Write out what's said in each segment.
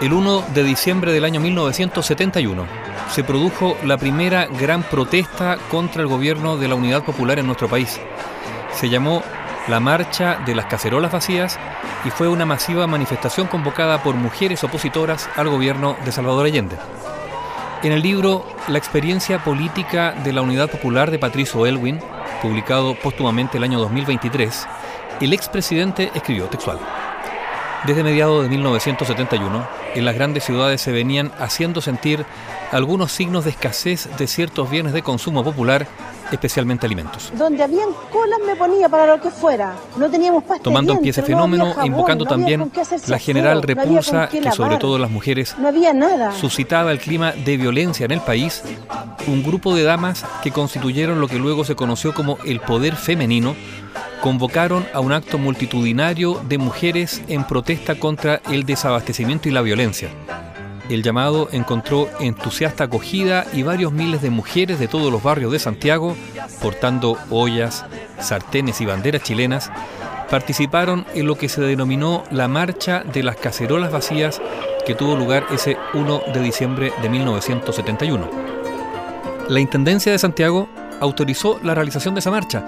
El 1 de diciembre del año 1971 se produjo la primera gran protesta contra el gobierno de la Unidad Popular en nuestro país. Se llamó la Marcha de las Cacerolas Vacías y fue una masiva manifestación convocada por mujeres opositoras al gobierno de Salvador Allende. En el libro La experiencia política de la Unidad Popular de Patricio Elwin, publicado póstumamente el año 2023, el expresidente escribió textual. Desde mediados de 1971, en las grandes ciudades se venían haciendo sentir algunos signos de escasez de ciertos bienes de consumo popular, especialmente alimentos. Donde habían colas me ponía para lo que fuera. No teníamos pasta Tomando en pie ese fenómeno invocando también la general repulsa que sobre todo las mujeres no había nada. suscitaba el clima de violencia en el país, un grupo de damas que constituyeron lo que luego se conoció como el poder femenino convocaron a un acto multitudinario de mujeres en protesta contra el desabastecimiento y la violencia. El llamado encontró entusiasta acogida y varios miles de mujeres de todos los barrios de Santiago, portando ollas, sartenes y banderas chilenas, participaron en lo que se denominó la Marcha de las Cacerolas Vacías que tuvo lugar ese 1 de diciembre de 1971. La Intendencia de Santiago autorizó la realización de esa marcha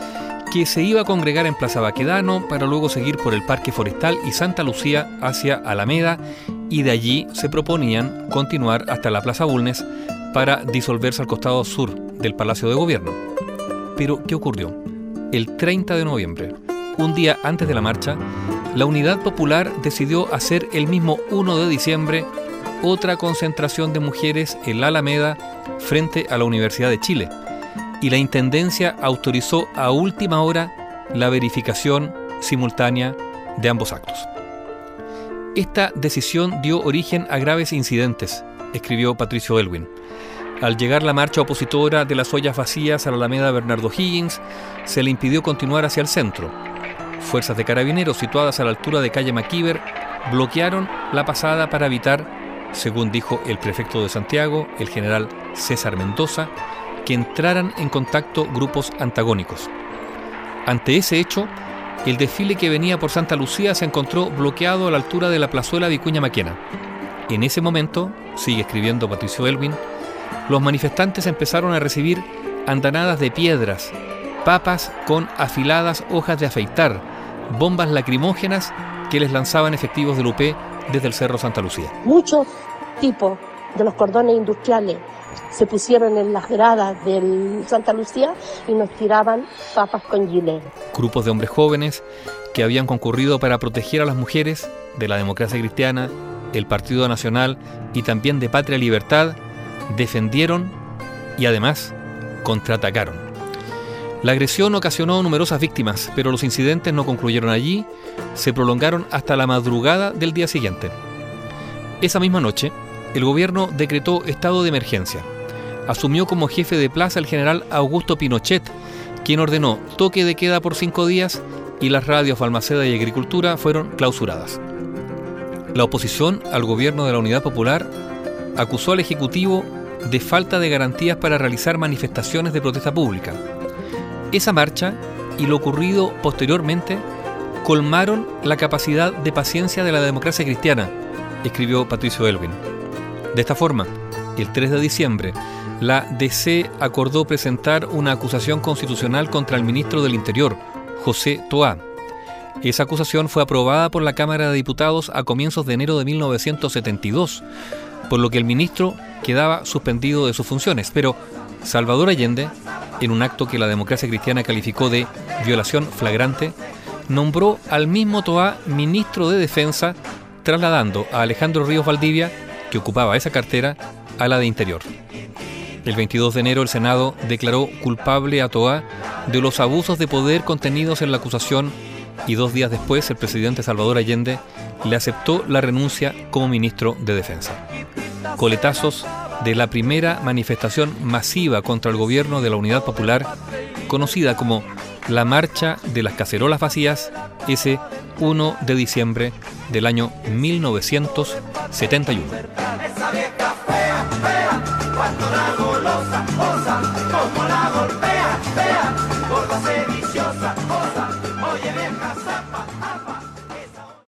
que se iba a congregar en Plaza Baquedano para luego seguir por el Parque Forestal y Santa Lucía hacia Alameda y de allí se proponían continuar hasta la Plaza Bulnes para disolverse al costado sur del Palacio de Gobierno. Pero, ¿qué ocurrió? El 30 de noviembre, un día antes de la marcha, la Unidad Popular decidió hacer el mismo 1 de diciembre otra concentración de mujeres en la Alameda frente a la Universidad de Chile y la Intendencia autorizó a última hora la verificación simultánea de ambos actos. Esta decisión dio origen a graves incidentes, escribió Patricio Elwin. Al llegar la marcha opositora de las ollas vacías a la Alameda Bernardo Higgins, se le impidió continuar hacia el centro. Fuerzas de carabineros situadas a la altura de calle McKeever bloquearon la pasada para evitar, según dijo el prefecto de Santiago, el general César Mendoza, que entraran en contacto grupos antagónicos. Ante ese hecho, el desfile que venía por Santa Lucía se encontró bloqueado a la altura de la plazuela Vicuña Maquena. En ese momento, sigue escribiendo Patricio Elwin, los manifestantes empezaron a recibir andanadas de piedras, papas con afiladas hojas de afeitar, bombas lacrimógenas que les lanzaban efectivos del UP desde el Cerro Santa Lucía. Muchos tipos de los cordones industriales se pusieron en las gradas del Santa Lucía y nos tiraban papas con gilet. Grupos de hombres jóvenes que habían concurrido para proteger a las mujeres de la democracia cristiana, el Partido Nacional y también de Patria Libertad defendieron y además contraatacaron. La agresión ocasionó numerosas víctimas, pero los incidentes no concluyeron allí, se prolongaron hasta la madrugada del día siguiente. Esa misma noche, el gobierno decretó estado de emergencia. Asumió como jefe de plaza el general Augusto Pinochet, quien ordenó toque de queda por cinco días y las radios Balmaceda y Agricultura fueron clausuradas. La oposición al gobierno de la Unidad Popular acusó al Ejecutivo de falta de garantías para realizar manifestaciones de protesta pública. Esa marcha y lo ocurrido posteriormente colmaron la capacidad de paciencia de la democracia cristiana, escribió Patricio Elwin. De esta forma, el 3 de diciembre, la DC acordó presentar una acusación constitucional contra el ministro del Interior, José Toá. Esa acusación fue aprobada por la Cámara de Diputados a comienzos de enero de 1972, por lo que el ministro quedaba suspendido de sus funciones. Pero Salvador Allende, en un acto que la democracia cristiana calificó de violación flagrante, nombró al mismo Toá ministro de Defensa, trasladando a Alejandro Ríos Valdivia que ocupaba esa cartera a la de Interior. El 22 de enero el Senado declaró culpable a Toa de los abusos de poder contenidos en la acusación y dos días después el presidente Salvador Allende le aceptó la renuncia como ministro de Defensa. Coletazos de la primera manifestación masiva contra el gobierno de la Unidad Popular, conocida como la Marcha de las Cacerolas Vacías, ese 1 de diciembre del año 1971. Esa vieja fea, fea, cuando la golosa, osa, como la golpea. por la sediciosa.